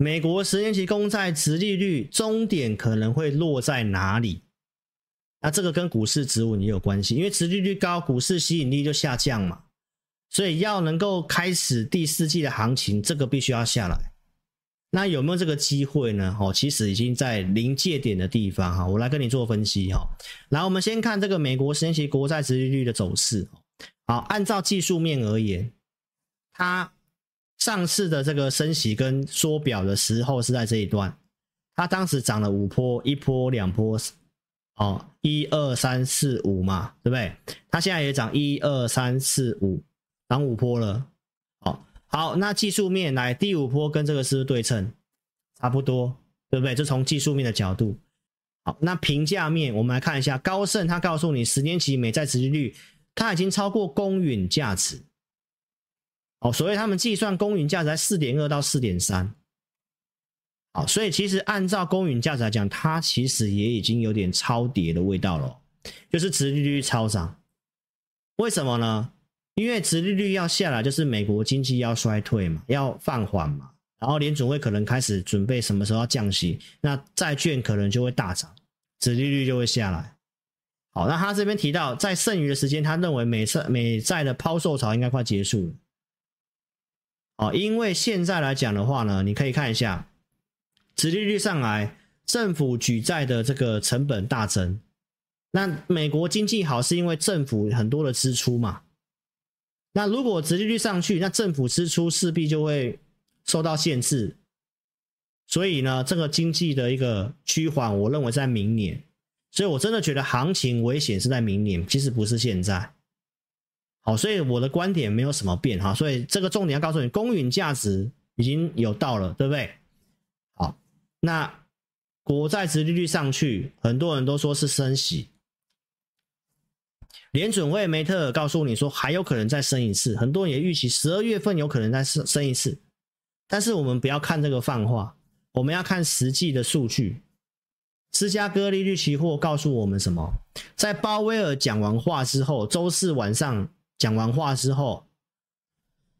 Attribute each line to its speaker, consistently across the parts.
Speaker 1: 美国十年期公债殖利率终点可能会落在哪里？那这个跟股市止稳也有关系，因为殖利率高，股市吸引力就下降嘛。所以要能够开始第四季的行情，这个必须要下来。那有没有这个机会呢？哦，其实已经在临界点的地方哈，我来跟你做分析哈。来，我们先看这个美国十年期国债殖利率的走势。好，按照技术面而言，它上次的这个升息跟缩表的时候是在这一段，它当时涨了五波，一波、两波，哦，一二三四五嘛，对不对？它现在也涨一二三四五，涨五波了。好，那技术面来第五波跟这个是不是对称？差不多，对不对？就从技术面的角度。好，那评价面我们来看一下，高盛他告诉你，十年期美债殖利率它已经超过公允价值。哦，所以他们计算公允价值在四点二到四点三。好，所以其实按照公允价值来讲，它其实也已经有点超跌的味道了，就是殖利率超涨。为什么呢？因为殖利率要下来，就是美国经济要衰退嘛，要放缓嘛，然后联准会可能开始准备什么时候要降息，那债券可能就会大涨，殖利率就会下来。好，那他这边提到，在剩余的时间，他认为美债美债的抛售潮应该快结束了。哦，因为现在来讲的话呢，你可以看一下，殖利率上来，政府举债的这个成本大增，那美国经济好是因为政府很多的支出嘛。那如果殖利率上去，那政府支出势必就会受到限制，所以呢，这个经济的一个趋缓，我认为在明年，所以我真的觉得行情危险是在明年，其实不是现在。好，所以我的观点没有什么变哈，所以这个重点要告诉你，公允价值已经有到了，对不对？好，那国债殖利率上去，很多人都说是升息。联准会梅特尔告诉你说，还有可能再升一次，很多人也预期十二月份有可能再升升一次，但是我们不要看这个放话，我们要看实际的数据。芝加哥利率期货告诉我们什么？在鲍威尔讲完话之后，周四晚上讲完话之后，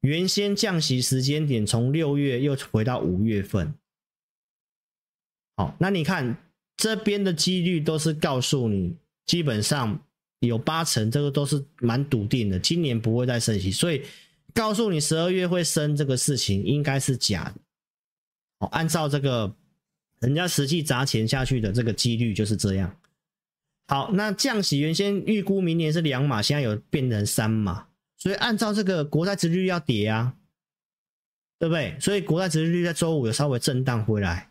Speaker 1: 原先降息时间点从六月又回到五月份。好，那你看这边的几率都是告诉你，基本上。有八成，这个都是蛮笃定的，今年不会再升息，所以告诉你十二月会升这个事情应该是假的。哦，按照这个人家实际砸钱下去的这个几率就是这样。好，那降息原先预估明年是两码，现在有变成三码，所以按照这个国债殖利率要跌啊，对不对？所以国债殖利率在周五有稍微震荡回来，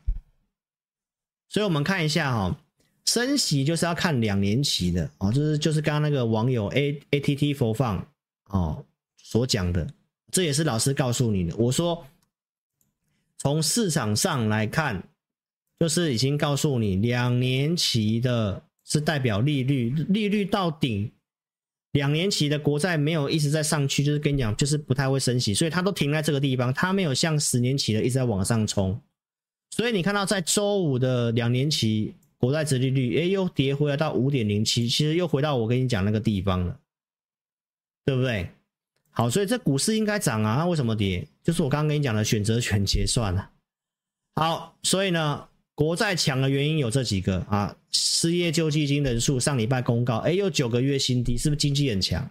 Speaker 1: 所以我们看一下哈。升息就是要看两年期的哦，就是就是刚刚那个网友 A A T T 佛放哦所讲的，这也是老师告诉你的。我说从市场上来看，就是已经告诉你两年期的是代表利率利率到顶，两年期的国债没有一直在上去，就是跟你讲就是不太会升息，所以它都停在这个地方，它没有像十年期的一直在往上冲，所以你看到在周五的两年期。国债殖利率，哎，又跌回来到五点零七，其实又回到我跟你讲那个地方了，对不对？好，所以这股市应该涨啊，那为什么跌？就是我刚刚跟你讲的选择权结算了。好，所以呢，国债强的原因有这几个啊，失业救济金人数上礼拜公告，哎，又九个月新低，是不是经济很强？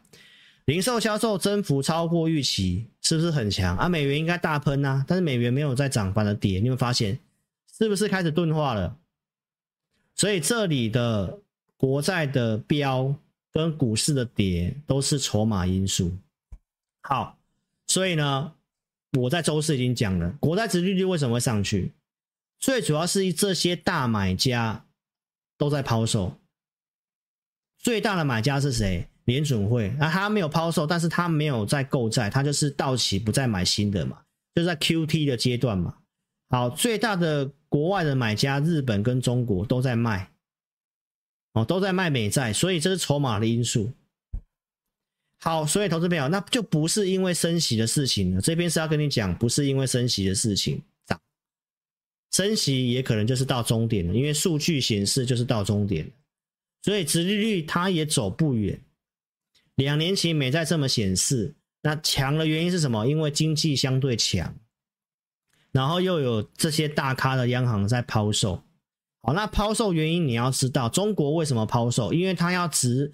Speaker 1: 零售销售增幅超过预期，是不是很强？啊，美元应该大喷啊，但是美元没有在涨，反而跌，你会发现是不是开始钝化了？所以这里的国债的标跟股市的跌都是筹码因素。好，所以呢，我在周四已经讲了，国债殖利率为什么会上去？最主要是这些大买家都在抛售。最大的买家是谁？联准会。那他没有抛售，但是他没有在购债，他就是到期不再买新的嘛，就是在 QT 的阶段嘛。好，最大的。国外的买家，日本跟中国都在卖，哦，都在卖美债，所以这是筹码的因素。好，所以投资朋友，那就不是因为升息的事情了。这边是要跟你讲，不是因为升息的事情，升息也可能就是到终点了，因为数据显示就是到终点，所以殖利率它也走不远。两年期美债这么显示，那强的原因是什么？因为经济相对强。然后又有这些大咖的央行在抛售。好，那抛售原因你要知道，中国为什么抛售？因为它要指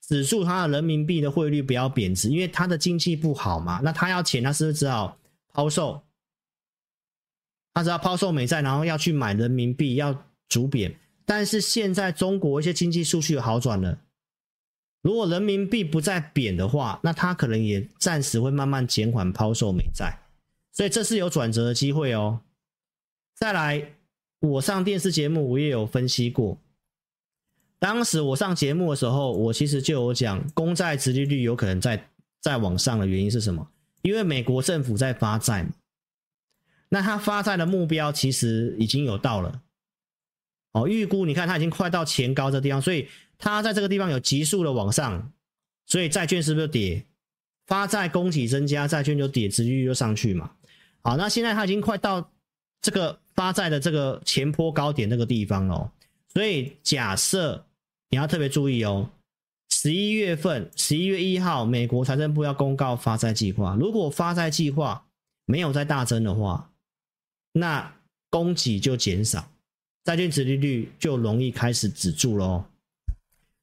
Speaker 1: 指数它的人民币的汇率不要贬值，因为它的经济不好嘛。那它要钱，它是不是只好抛售？他只要抛售美债，然后要去买人民币，要逐贬。但是现在中国一些经济数据有好转了，如果人民币不再贬的话，那他可能也暂时会慢慢减缓抛售美债，所以这是有转折的机会哦。再来。我上电视节目，我也有分析过。当时我上节目的时候，我其实就有讲，公债殖利率有可能再再往上的原因是什么？因为美国政府在发债，那他发债的目标其实已经有到了。哦，预估你看它已经快到前高这地方，所以它在这个地方有急速的往上，所以债券是不是就跌？发债供给增加，债券就跌，殖利率就上去嘛。好，那现在它已经快到这个。发债的这个前坡高点那个地方哦，所以假设你要特别注意哦，十一月份十一月一号，美国财政部要公告发债计划。如果发债计划没有再大增的话，那供给就减少，债券殖利率就容易开始止住喽。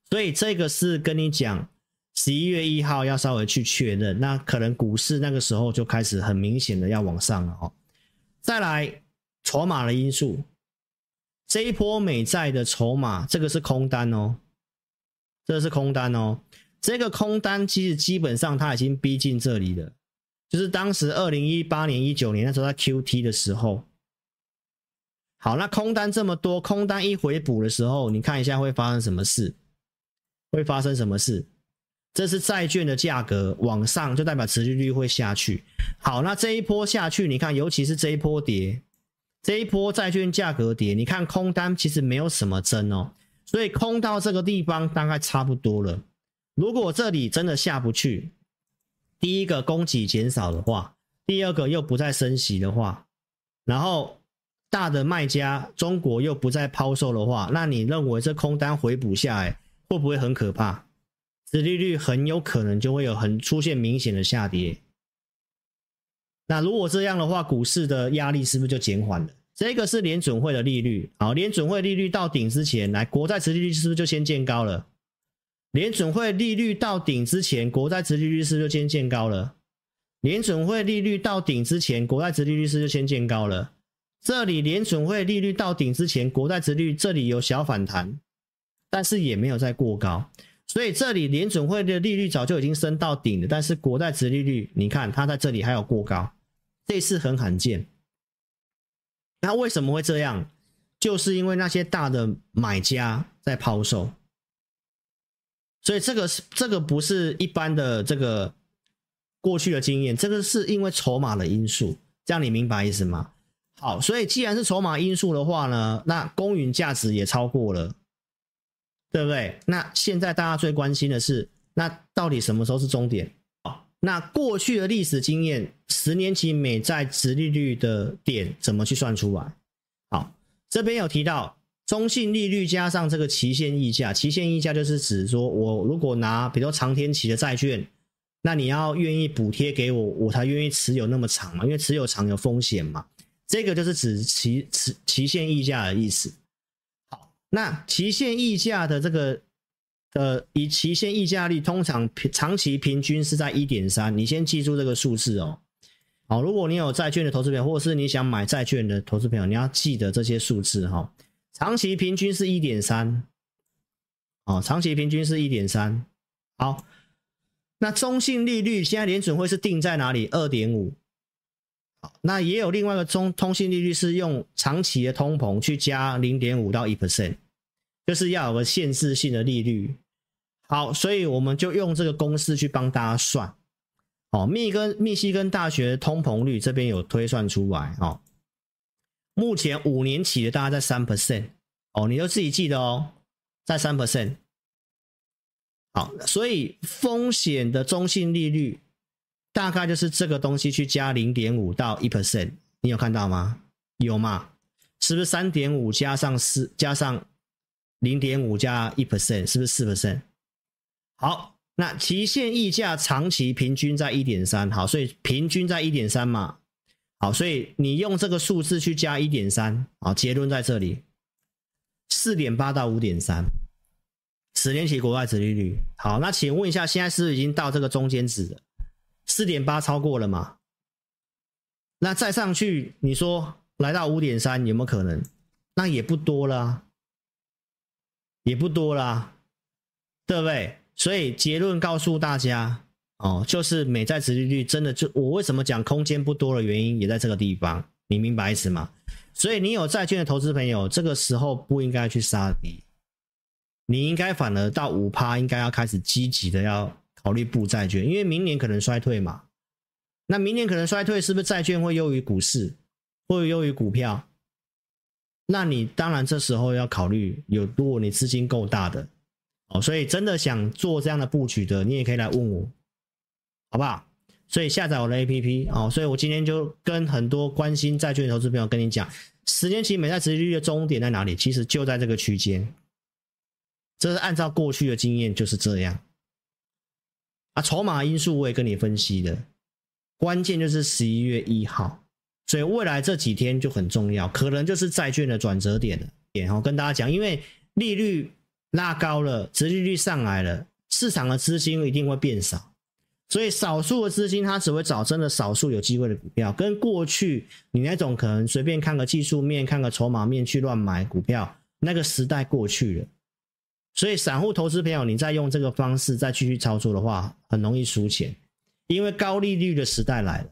Speaker 1: 所以这个是跟你讲，十一月一号要稍微去确认，那可能股市那个时候就开始很明显的要往上了哦。再来。筹码的因素，这一波美债的筹码，这个是空单哦，这个是空单哦。这个空单其实基本上它已经逼近这里了，就是当时二零一八年、一九年那时候在 QT 的时候。好，那空单这么多，空单一回补的时候，你看一下会发生什么事？会发生什么事？这是债券的价格往上，就代表持续率会下去。好，那这一波下去，你看，尤其是这一波跌。这一波债券价格跌，你看空单其实没有什么增哦，所以空到这个地方大概差不多了。如果这里真的下不去，第一个供给减少的话，第二个又不再升息的话，然后大的卖家中国又不再抛售的话，那你认为这空单回补下来会不会很可怕？殖利率很有可能就会有很出现明显的下跌。那如果这样的话，股市的压力是不是就减缓了？这个是联准会的利率，好，联准会利率到顶之前，来国债殖利率是不是就先见高了？联准会利率到顶之前，国债殖利率是就先见高了？联准会利率到顶之前，国债殖利率是就先见高了？这里联准会利率到顶之前，国债殖率这里有小反弹，但是也没有再过高，所以这里联准会的利率早就已经升到顶了，但是国债殖利率，你看它在这里还有过高。这次很罕见，那为什么会这样？就是因为那些大的买家在抛售，所以这个是这个不是一般的这个过去的经验，这个是因为筹码的因素，这样你明白意思吗？好，所以既然是筹码因素的话呢，那公允价值也超过了，对不对？那现在大家最关心的是，那到底什么时候是终点？那过去的历史经验，十年期美债殖利率的点怎么去算出来？好，这边有提到中性利率加上这个期限溢价，期限溢价就是指说我如果拿比如说长天期的债券，那你要愿意补贴给我，我才愿意持有那么长嘛，因为持有长有风险嘛。这个就是指期期期限溢价的意思。好，那期限溢价的这个。呃，以期限溢价率通常平长期平均是在一点三，你先记住这个数字哦。好，如果你有债券的投资朋友，或者是你想买债券的投资朋友，你要记得这些数字哈。长期平均是一点三，哦，长期平均是一点三。好，那中性利率现在联准会是定在哪里？二点五。好，那也有另外一个中通性利率是用长期的通膨去加零点五到一 percent。就是要有个限制性的利率，好，所以我们就用这个公式去帮大家算。哦，密根密西根大学通膨率这边有推算出来，哦，目前五年期的大概在三 percent，哦，你就自己记得哦，在三 percent。好，所以风险的中性利率大概就是这个东西去加零点五到一 percent，你有看到吗？有吗？是不是三点五加上四加上？零点五加一 percent 是不是四 percent？好，那期限溢价长期平均在一点三，好，所以平均在一点三嘛。好，所以你用这个数字去加一点三，啊，结论在这里，四点八到五点三，十年期国外殖利率。好，那请问一下，现在是不是已经到这个中间值了？四点八超过了吗？那再上去，你说来到五点三有没有可能？那也不多了，也不多了，对不对？所以结论告诉大家，哦，就是美债殖利率真的就我为什么讲空间不多的原因也在这个地方，你明白意思吗？所以你有债券的投资朋友，这个时候不应该去杀低，你应该反而到五趴，应该要开始积极的要考虑布债券，因为明年可能衰退嘛。那明年可能衰退，是不是债券会优于股市，会优于股票？那你当然这时候要考虑有，如果你资金够大的哦，所以真的想做这样的布局的，你也可以来问我，好不好？所以下载我的 APP 哦，所以我今天就跟很多关心债券投资朋友跟你讲，十年期美债殖利率的终点在哪里？其实就在这个区间，这是按照过去的经验就是这样。啊，筹码因素我也跟你分析的。关键就是十一月一号，所以未来这几天就很重要，可能就是债券的转折点了。点哦，跟大家讲，因为利率拉高了，殖利率上来了，市场的资金一定会变少，所以少数的资金它只会找真的少数有机会的股票，跟过去你那种可能随便看个技术面、看个筹码面去乱买股票，那个时代过去了。所以散户投资朋友，你再用这个方式再继续操作的话，很容易输钱。因为高利率的时代来了，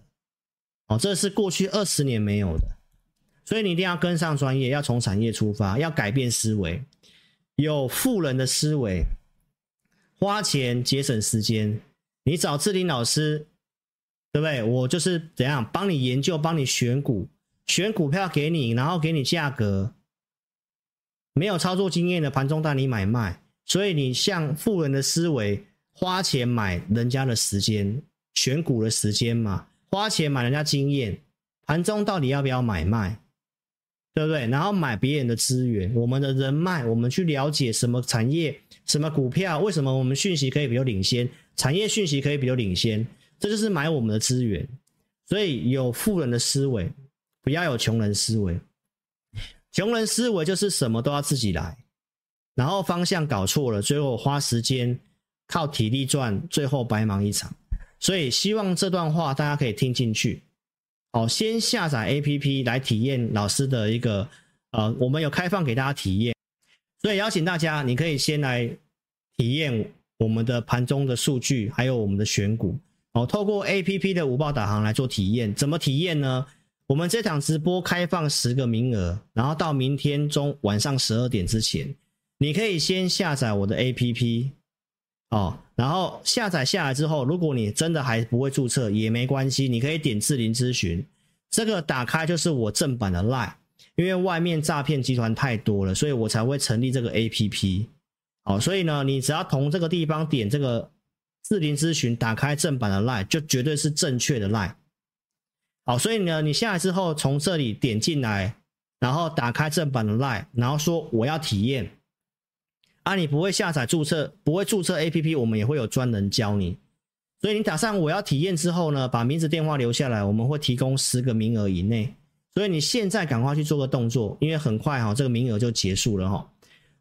Speaker 1: 哦，这是过去二十年没有的，所以你一定要跟上专业，要从产业出发，要改变思维，有富人的思维，花钱节省时间。你找志霖老师，对不对？我就是怎样帮你研究，帮你选股，选股票给你，然后给你价格。没有操作经验的盘中带你买卖，所以你像富人的思维，花钱买人家的时间。选股的时间嘛，花钱买人家经验，盘中到底要不要买卖，对不对？然后买别人的资源，我们的人脉，我们去了解什么产业、什么股票，为什么我们讯息可以比较领先，产业讯息可以比较领先，这就是买我们的资源。所以有富人的思维，不要有穷人思维。穷人思维就是什么都要自己来，然后方向搞错了，最后花时间靠体力赚，最后白忙一场。所以希望这段话大家可以听进去。好，先下载 APP 来体验老师的一个呃，我们有开放给大家体验，所以邀请大家，你可以先来体验我们的盘中的数据，还有我们的选股。哦，透过 APP 的五报导航来做体验，怎么体验呢？我们这场直播开放十个名额，然后到明天中晚上十二点之前，你可以先下载我的 APP。哦，然后下载下来之后，如果你真的还不会注册也没关系，你可以点智林咨询，这个打开就是我正版的 LINE，因为外面诈骗集团太多了，所以我才会成立这个 APP。好，所以呢，你只要从这个地方点这个智林咨询，打开正版的 LINE，就绝对是正确的 LINE。好，所以呢，你下来之后从这里点进来，然后打开正版的 LINE，然后说我要体验。啊，你不会下载注册，不会注册 APP，我们也会有专人教你。所以你打上我要体验之后呢，把名字电话留下来，我们会提供十个名额以内。所以你现在赶快去做个动作，因为很快哈，这个名额就结束了哈。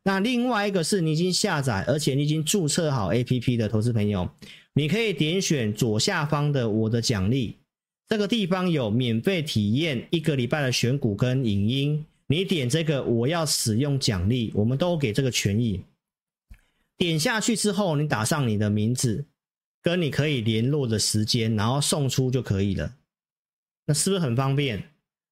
Speaker 1: 那另外一个是你已经下载，而且你已经注册好 APP 的投资朋友，你可以点选左下方的我的奖励，这个地方有免费体验一个礼拜的选股跟影音，你点这个我要使用奖励，我们都给这个权益。点下去之后，你打上你的名字，跟你可以联络的时间，然后送出就可以了。那是不是很方便？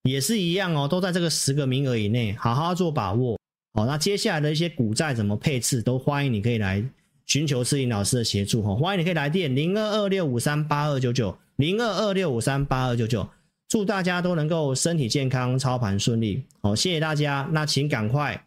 Speaker 1: 也是一样哦，都在这个十个名额以内，好好做把握。好，那接下来的一些股债怎么配置，都欢迎你可以来寻求智霖老师的协助哈。欢迎你可以来电零二二六五三八二九九零二二六五三八二九九，祝大家都能够身体健康，操盘顺利。好，谢谢大家，那请赶快。